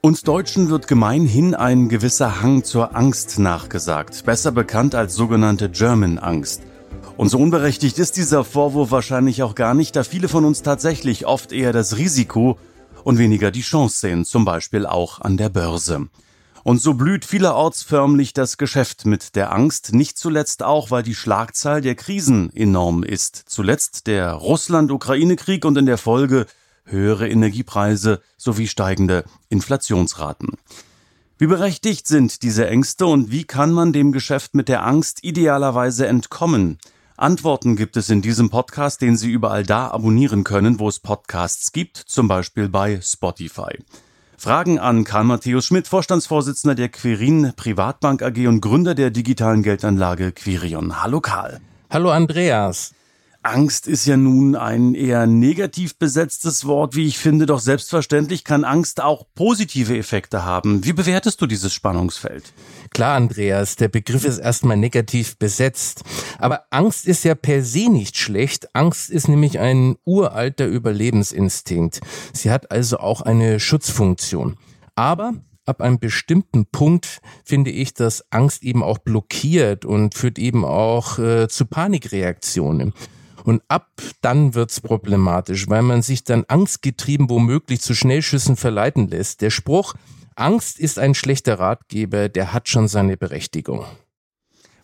Uns Deutschen wird gemeinhin ein gewisser Hang zur Angst nachgesagt, besser bekannt als sogenannte German Angst. Und so unberechtigt ist dieser Vorwurf wahrscheinlich auch gar nicht, da viele von uns tatsächlich oft eher das Risiko und weniger die Chance sehen, zum Beispiel auch an der Börse. Und so blüht vielerorts förmlich das Geschäft mit der Angst, nicht zuletzt auch, weil die Schlagzahl der Krisen enorm ist. Zuletzt der Russland-Ukraine-Krieg und in der Folge höhere Energiepreise sowie steigende Inflationsraten. Wie berechtigt sind diese Ängste und wie kann man dem Geschäft mit der Angst idealerweise entkommen? Antworten gibt es in diesem Podcast, den Sie überall da abonnieren können, wo es Podcasts gibt, zum Beispiel bei Spotify. Fragen an Karl Matthäus Schmidt, Vorstandsvorsitzender der Quirin Privatbank AG und Gründer der digitalen Geldanlage Quirion. Hallo Karl. Hallo Andreas. Angst ist ja nun ein eher negativ besetztes Wort, wie ich finde, doch selbstverständlich kann Angst auch positive Effekte haben. Wie bewertest du dieses Spannungsfeld? Klar, Andreas, der Begriff ist erstmal negativ besetzt. Aber Angst ist ja per se nicht schlecht. Angst ist nämlich ein uralter Überlebensinstinkt. Sie hat also auch eine Schutzfunktion. Aber ab einem bestimmten Punkt finde ich, dass Angst eben auch blockiert und führt eben auch äh, zu Panikreaktionen. Und ab dann wird's problematisch, weil man sich dann angstgetrieben womöglich zu Schnellschüssen verleiten lässt. Der Spruch, Angst ist ein schlechter Ratgeber, der hat schon seine Berechtigung.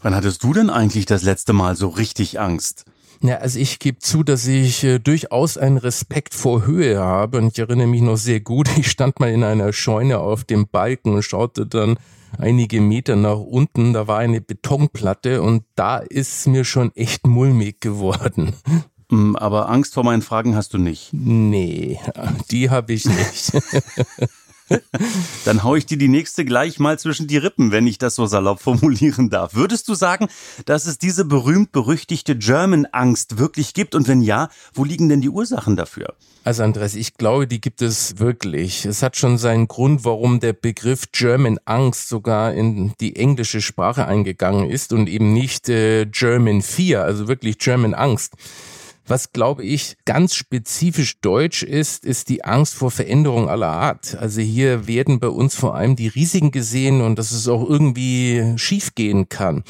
Wann hattest du denn eigentlich das letzte Mal so richtig Angst? Ja, also ich gebe zu, dass ich äh, durchaus einen Respekt vor Höhe habe und ich erinnere mich noch sehr gut, ich stand mal in einer Scheune auf dem Balken und schaute dann einige Meter nach unten, da war eine Betonplatte und da ist mir schon echt mulmig geworden. Hm, aber Angst vor meinen Fragen hast du nicht. Nee, die habe ich nicht. Dann hau ich dir die nächste gleich mal zwischen die Rippen, wenn ich das so salopp formulieren darf. Würdest du sagen, dass es diese berühmt-berüchtigte German-Angst wirklich gibt? Und wenn ja, wo liegen denn die Ursachen dafür? Also Andreas, ich glaube, die gibt es wirklich. Es hat schon seinen Grund, warum der Begriff German Angst sogar in die englische Sprache eingegangen ist und eben nicht äh, German Fear, also wirklich German Angst. Was, glaube ich, ganz spezifisch deutsch ist, ist die Angst vor Veränderung aller Art. Also hier werden bei uns vor allem die Risiken gesehen und dass es auch irgendwie schiefgehen kann.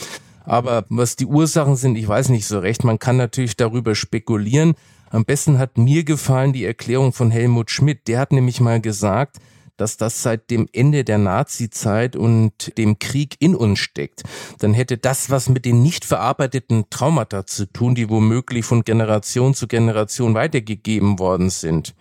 Aber was die Ursachen sind, ich weiß nicht so recht. Man kann natürlich darüber spekulieren. Am besten hat mir gefallen die Erklärung von Helmut Schmidt. Der hat nämlich mal gesagt, dass das seit dem Ende der Nazi-Zeit und dem Krieg in uns steckt, dann hätte das was mit den nicht verarbeiteten Traumata zu tun, die womöglich von Generation zu Generation weitergegeben worden sind.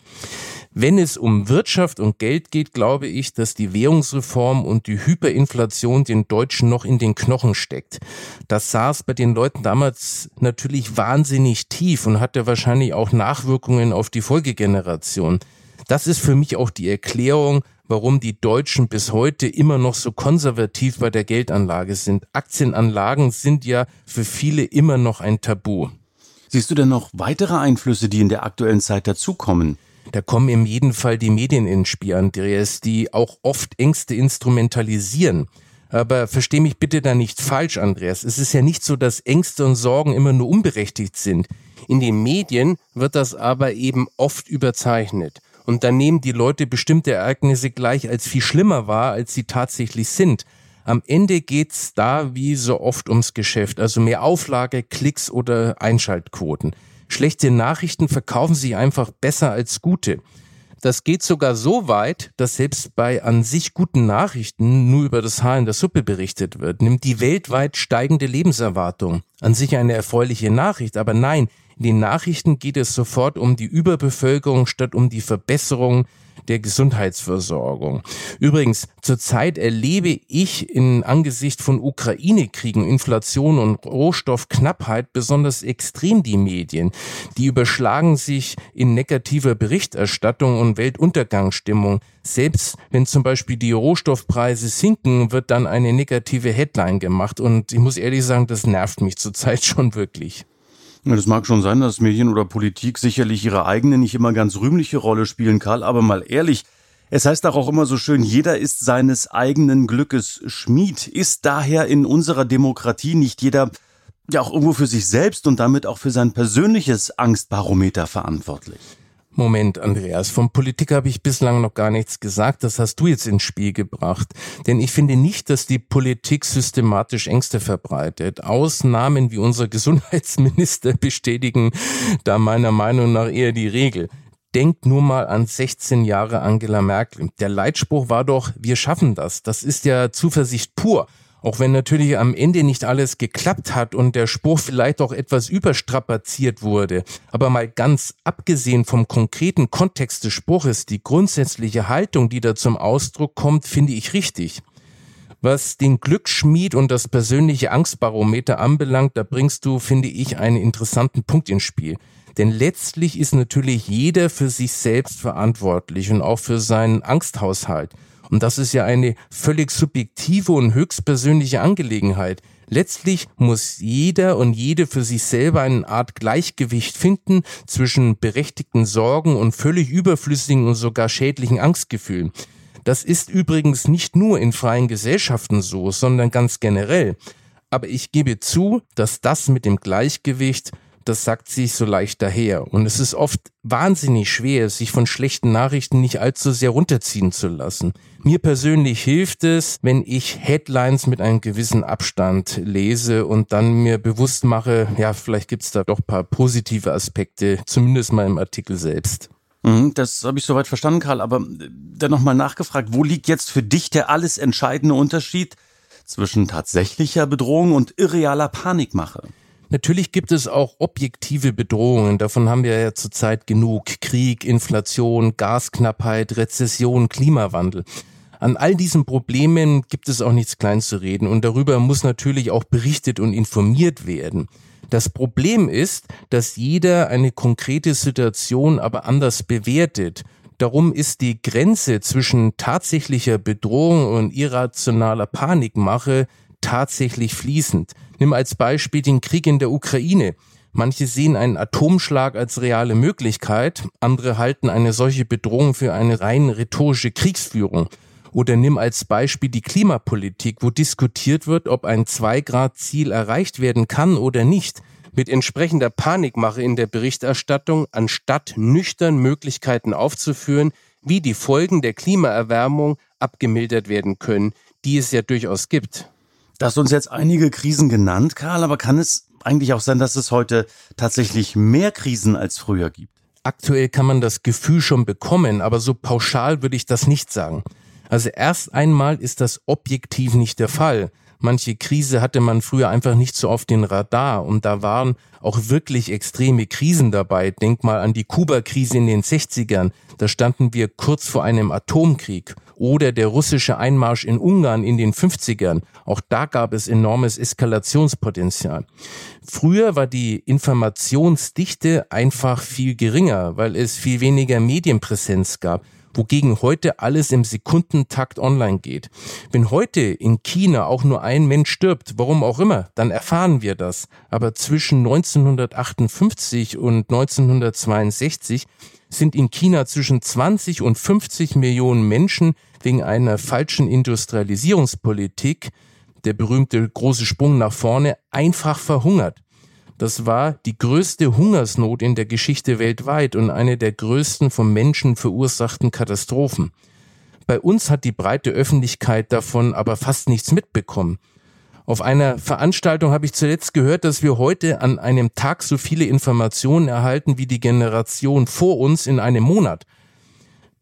Wenn es um Wirtschaft und Geld geht, glaube ich, dass die Währungsreform und die Hyperinflation den Deutschen noch in den Knochen steckt. Das saß bei den Leuten damals natürlich wahnsinnig tief und hatte wahrscheinlich auch Nachwirkungen auf die Folgegeneration. Das ist für mich auch die Erklärung, warum die Deutschen bis heute immer noch so konservativ bei der Geldanlage sind. Aktienanlagen sind ja für viele immer noch ein Tabu. Siehst du denn noch weitere Einflüsse, die in der aktuellen Zeit dazukommen? Da kommen im jeden Fall die Medien ins Spiel, Andreas, die auch oft Ängste instrumentalisieren. Aber versteh mich bitte da nicht falsch, Andreas. Es ist ja nicht so, dass Ängste und Sorgen immer nur unberechtigt sind. In den Medien wird das aber eben oft überzeichnet. Und dann nehmen die Leute bestimmte Ereignisse gleich als viel schlimmer wahr, als sie tatsächlich sind. Am Ende geht's da wie so oft ums Geschäft, also mehr Auflage, Klicks oder Einschaltquoten. Schlechte Nachrichten verkaufen sich einfach besser als gute. Das geht sogar so weit, dass selbst bei an sich guten Nachrichten nur über das Haar in der Suppe berichtet wird. Nimmt die weltweit steigende Lebenserwartung. An sich eine erfreuliche Nachricht, aber nein, in den Nachrichten geht es sofort um die Überbevölkerung statt um die Verbesserung der Gesundheitsversorgung. Übrigens, zurzeit erlebe ich in Angesicht von Ukraine-Kriegen, Inflation und Rohstoffknappheit besonders extrem die Medien. Die überschlagen sich in negativer Berichterstattung und Weltuntergangsstimmung. Selbst wenn zum Beispiel die Rohstoffpreise sinken, wird dann eine negative Headline gemacht. Und ich muss ehrlich sagen, das nervt mich zurzeit schon wirklich. Das mag schon sein, dass Medien oder Politik sicherlich ihre eigene nicht immer ganz rühmliche Rolle spielen, Karl, aber mal ehrlich, es heißt auch immer so schön, jeder ist seines eigenen Glückes Schmied. Ist daher in unserer Demokratie nicht jeder ja auch irgendwo für sich selbst und damit auch für sein persönliches Angstbarometer verantwortlich? Moment, Andreas, vom Politik habe ich bislang noch gar nichts gesagt. Das hast du jetzt ins Spiel gebracht. Denn ich finde nicht, dass die Politik systematisch Ängste verbreitet. Ausnahmen wie unser Gesundheitsminister bestätigen da meiner Meinung nach eher die Regel. Denkt nur mal an 16 Jahre Angela Merkel. Der Leitspruch war doch, wir schaffen das. Das ist ja Zuversicht pur. Auch wenn natürlich am Ende nicht alles geklappt hat und der Spruch vielleicht auch etwas überstrapaziert wurde. Aber mal ganz abgesehen vom konkreten Kontext des Spruches, die grundsätzliche Haltung, die da zum Ausdruck kommt, finde ich richtig. Was den Glücksschmied und das persönliche Angstbarometer anbelangt, da bringst du, finde ich, einen interessanten Punkt ins Spiel. Denn letztlich ist natürlich jeder für sich selbst verantwortlich und auch für seinen Angsthaushalt. Und das ist ja eine völlig subjektive und höchstpersönliche Angelegenheit. Letztlich muss jeder und jede für sich selber eine Art Gleichgewicht finden zwischen berechtigten Sorgen und völlig überflüssigen und sogar schädlichen Angstgefühlen. Das ist übrigens nicht nur in freien Gesellschaften so, sondern ganz generell. Aber ich gebe zu, dass das mit dem Gleichgewicht das sagt sich so leicht daher. Und es ist oft wahnsinnig schwer, sich von schlechten Nachrichten nicht allzu sehr runterziehen zu lassen. Mir persönlich hilft es, wenn ich Headlines mit einem gewissen Abstand lese und dann mir bewusst mache, ja, vielleicht gibt's da doch paar positive Aspekte, zumindest mal im Artikel selbst. Mhm, das habe ich soweit verstanden, Karl. Aber äh, dann nochmal nachgefragt, wo liegt jetzt für dich der alles entscheidende Unterschied zwischen tatsächlicher Bedrohung und irrealer Panikmache? Natürlich gibt es auch objektive Bedrohungen. Davon haben wir ja zurzeit genug. Krieg, Inflation, Gasknappheit, Rezession, Klimawandel. An all diesen Problemen gibt es auch nichts klein zu reden und darüber muss natürlich auch berichtet und informiert werden. Das Problem ist, dass jeder eine konkrete Situation aber anders bewertet. Darum ist die Grenze zwischen tatsächlicher Bedrohung und irrationaler Panikmache tatsächlich fließend. Nimm als Beispiel den Krieg in der Ukraine. Manche sehen einen Atomschlag als reale Möglichkeit, andere halten eine solche Bedrohung für eine rein rhetorische Kriegsführung. Oder nimm als Beispiel die Klimapolitik, wo diskutiert wird, ob ein Zwei-Grad-Ziel erreicht werden kann oder nicht. Mit entsprechender Panikmache in der Berichterstattung, anstatt nüchtern Möglichkeiten aufzuführen, wie die Folgen der Klimaerwärmung abgemildert werden können, die es ja durchaus gibt. Du hast uns jetzt einige Krisen genannt, Karl, aber kann es eigentlich auch sein, dass es heute tatsächlich mehr Krisen als früher gibt? Aktuell kann man das Gefühl schon bekommen, aber so pauschal würde ich das nicht sagen. Also erst einmal ist das objektiv nicht der Fall. Manche Krise hatte man früher einfach nicht so auf den Radar und da waren auch wirklich extreme Krisen dabei. Denk mal an die Kuba-Krise in den 60ern. Da standen wir kurz vor einem Atomkrieg. Oder der russische Einmarsch in Ungarn in den 50ern. Auch da gab es enormes Eskalationspotenzial. Früher war die Informationsdichte einfach viel geringer, weil es viel weniger Medienpräsenz gab wogegen heute alles im Sekundentakt online geht. Wenn heute in China auch nur ein Mensch stirbt, warum auch immer, dann erfahren wir das. Aber zwischen 1958 und 1962 sind in China zwischen 20 und 50 Millionen Menschen wegen einer falschen Industrialisierungspolitik, der berühmte große Sprung nach vorne, einfach verhungert. Das war die größte Hungersnot in der Geschichte weltweit und eine der größten vom Menschen verursachten Katastrophen. Bei uns hat die breite Öffentlichkeit davon aber fast nichts mitbekommen. Auf einer Veranstaltung habe ich zuletzt gehört, dass wir heute an einem Tag so viele Informationen erhalten wie die Generation vor uns in einem Monat.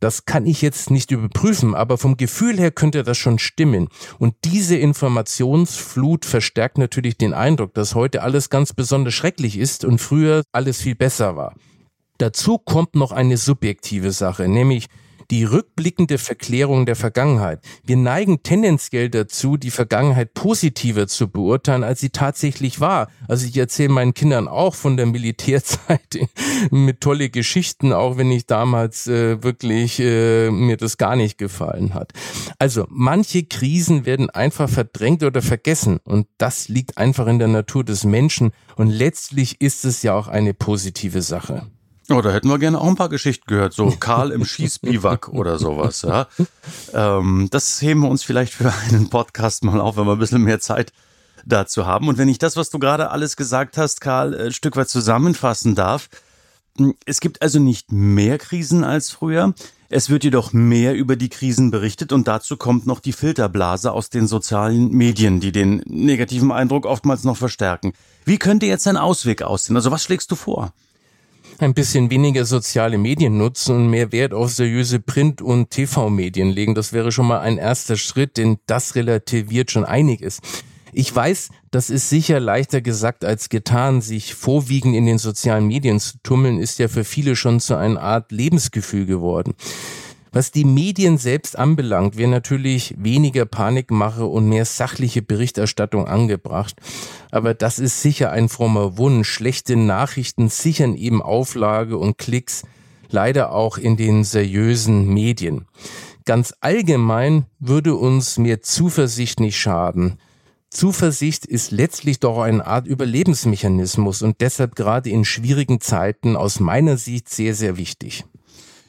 Das kann ich jetzt nicht überprüfen, aber vom Gefühl her könnte das schon stimmen. Und diese Informationsflut verstärkt natürlich den Eindruck, dass heute alles ganz besonders schrecklich ist und früher alles viel besser war. Dazu kommt noch eine subjektive Sache, nämlich die rückblickende Verklärung der Vergangenheit. Wir neigen tendenziell dazu, die Vergangenheit positiver zu beurteilen, als sie tatsächlich war. Also ich erzähle meinen Kindern auch von der Militärzeit mit tolle Geschichten, auch wenn ich damals äh, wirklich äh, mir das gar nicht gefallen hat. Also manche Krisen werden einfach verdrängt oder vergessen und das liegt einfach in der Natur des Menschen und letztlich ist es ja auch eine positive Sache. Oh, da hätten wir gerne auch ein paar Geschichten gehört, so Karl im Schießbiwak oder sowas. Ja. Ähm, das heben wir uns vielleicht für einen Podcast mal auf, wenn wir ein bisschen mehr Zeit dazu haben. Und wenn ich das, was du gerade alles gesagt hast, Karl, ein Stück weit zusammenfassen darf, hm, es gibt also nicht mehr Krisen als früher. Es wird jedoch mehr über die Krisen berichtet und dazu kommt noch die Filterblase aus den sozialen Medien, die den negativen Eindruck oftmals noch verstärken. Wie könnte jetzt ein Ausweg aussehen? Also was schlägst du vor? Ein bisschen weniger soziale Medien nutzen und mehr Wert auf seriöse Print- und TV-Medien legen. Das wäre schon mal ein erster Schritt, denn das relativiert schon einiges. Ich weiß, das ist sicher leichter gesagt als getan. Sich vorwiegend in den sozialen Medien zu tummeln, ist ja für viele schon zu einer Art Lebensgefühl geworden. Was die Medien selbst anbelangt, wäre natürlich weniger Panikmache und mehr sachliche Berichterstattung angebracht. Aber das ist sicher ein frommer Wunsch. Schlechte Nachrichten sichern eben Auflage und Klicks, leider auch in den seriösen Medien. Ganz allgemein würde uns mehr Zuversicht nicht schaden. Zuversicht ist letztlich doch eine Art Überlebensmechanismus und deshalb gerade in schwierigen Zeiten aus meiner Sicht sehr, sehr wichtig.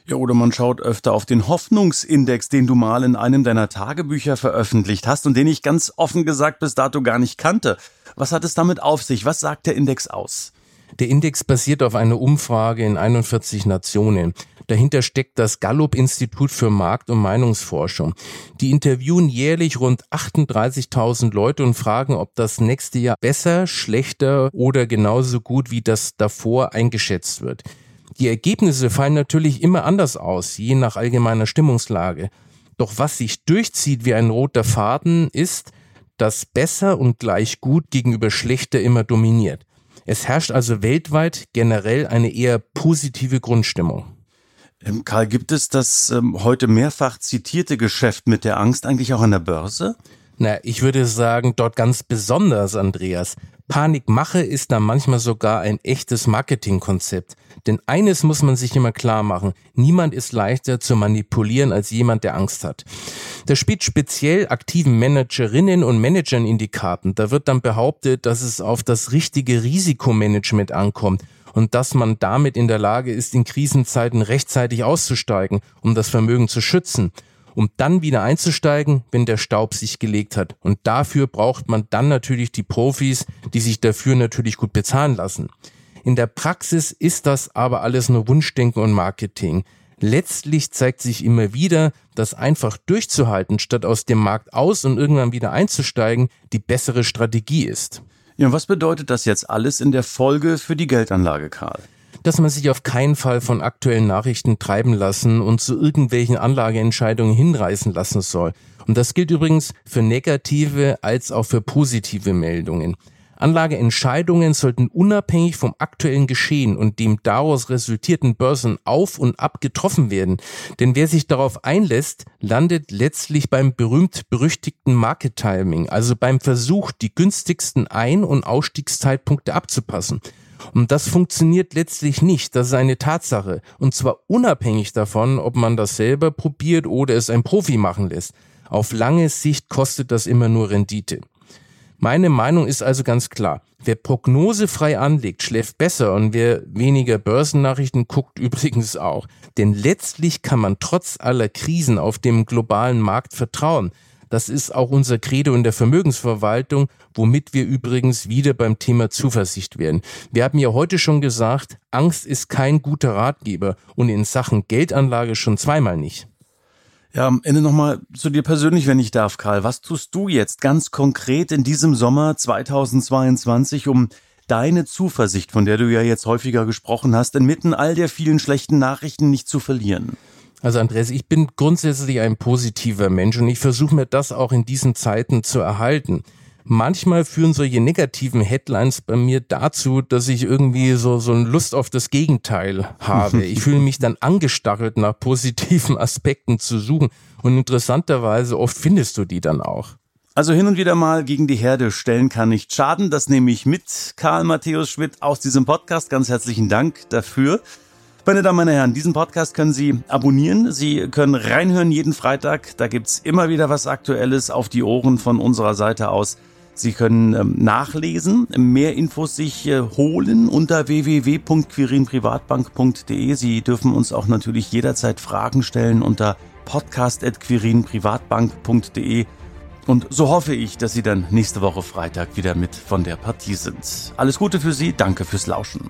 Ja, oder man schaut öfter auf den Hoffnungsindex, den du mal in einem deiner Tagebücher veröffentlicht hast und den ich ganz offen gesagt bis dato gar nicht kannte. Was hat es damit auf sich? Was sagt der Index aus? Der Index basiert auf einer Umfrage in 41 Nationen. Dahinter steckt das Gallup-Institut für Markt- und Meinungsforschung. Die interviewen jährlich rund 38.000 Leute und fragen, ob das nächste Jahr besser, schlechter oder genauso gut wie das davor eingeschätzt wird. Die Ergebnisse fallen natürlich immer anders aus, je nach allgemeiner Stimmungslage. Doch was sich durchzieht wie ein roter Faden ist, dass besser und gleich gut gegenüber schlechter immer dominiert. Es herrscht also weltweit generell eine eher positive Grundstimmung. Ähm, Karl, gibt es das ähm, heute mehrfach zitierte Geschäft mit der Angst eigentlich auch an der Börse? Na, ich würde sagen, dort ganz besonders, Andreas. Panikmache ist da manchmal sogar ein echtes Marketingkonzept. Denn eines muss man sich immer klar machen. Niemand ist leichter zu manipulieren als jemand, der Angst hat. Das spielt speziell aktiven Managerinnen und Managern in die Karten. Da wird dann behauptet, dass es auf das richtige Risikomanagement ankommt und dass man damit in der Lage ist, in Krisenzeiten rechtzeitig auszusteigen, um das Vermögen zu schützen um dann wieder einzusteigen, wenn der Staub sich gelegt hat. Und dafür braucht man dann natürlich die Profis, die sich dafür natürlich gut bezahlen lassen. In der Praxis ist das aber alles nur Wunschdenken und Marketing. Letztlich zeigt sich immer wieder, dass einfach durchzuhalten, statt aus dem Markt aus und irgendwann wieder einzusteigen, die bessere Strategie ist. Ja, was bedeutet das jetzt alles in der Folge für die Geldanlage, Karl? Dass man sich auf keinen Fall von aktuellen Nachrichten treiben lassen und zu irgendwelchen Anlageentscheidungen hinreißen lassen soll. Und das gilt übrigens für negative als auch für positive Meldungen. Anlageentscheidungen sollten unabhängig vom aktuellen Geschehen und dem daraus resultierten Börsen auf und ab getroffen werden. Denn wer sich darauf einlässt, landet letztlich beim berühmt-berüchtigten Market Timing, also beim Versuch, die günstigsten Ein- und Ausstiegszeitpunkte abzupassen. Und das funktioniert letztlich nicht. Das ist eine Tatsache. Und zwar unabhängig davon, ob man das selber probiert oder es ein Profi machen lässt. Auf lange Sicht kostet das immer nur Rendite. Meine Meinung ist also ganz klar. Wer prognosefrei anlegt, schläft besser und wer weniger Börsennachrichten guckt übrigens auch. Denn letztlich kann man trotz aller Krisen auf dem globalen Markt vertrauen. Das ist auch unser Credo in der Vermögensverwaltung, womit wir übrigens wieder beim Thema Zuversicht werden. Wir haben ja heute schon gesagt, Angst ist kein guter Ratgeber und in Sachen Geldanlage schon zweimal nicht. Ja, am Ende nochmal zu dir persönlich, wenn ich darf, Karl. Was tust du jetzt ganz konkret in diesem Sommer 2022, um deine Zuversicht, von der du ja jetzt häufiger gesprochen hast, inmitten all der vielen schlechten Nachrichten nicht zu verlieren? Also Andreas, ich bin grundsätzlich ein positiver Mensch und ich versuche mir das auch in diesen Zeiten zu erhalten. manchmal führen solche negativen Headlines bei mir dazu, dass ich irgendwie so, so eine Lust auf das Gegenteil habe. Ich fühle mich dann angestachelt nach positiven Aspekten zu suchen. Und interessanterweise oft findest du die dann auch. Also hin und wieder mal gegen die Herde stellen kann nicht schaden. Das nehme ich mit, Karl Matthäus Schmidt, aus diesem Podcast. Ganz herzlichen Dank dafür. Meine Damen, meine Herren, diesen Podcast können Sie abonnieren. Sie können reinhören jeden Freitag. Da gibt's immer wieder was Aktuelles auf die Ohren von unserer Seite aus. Sie können ähm, nachlesen, mehr Infos sich äh, holen unter www.quirinprivatbank.de. Sie dürfen uns auch natürlich jederzeit Fragen stellen unter podcast.quirinprivatbank.de. Und so hoffe ich, dass Sie dann nächste Woche Freitag wieder mit von der Partie sind. Alles Gute für Sie, danke fürs Lauschen.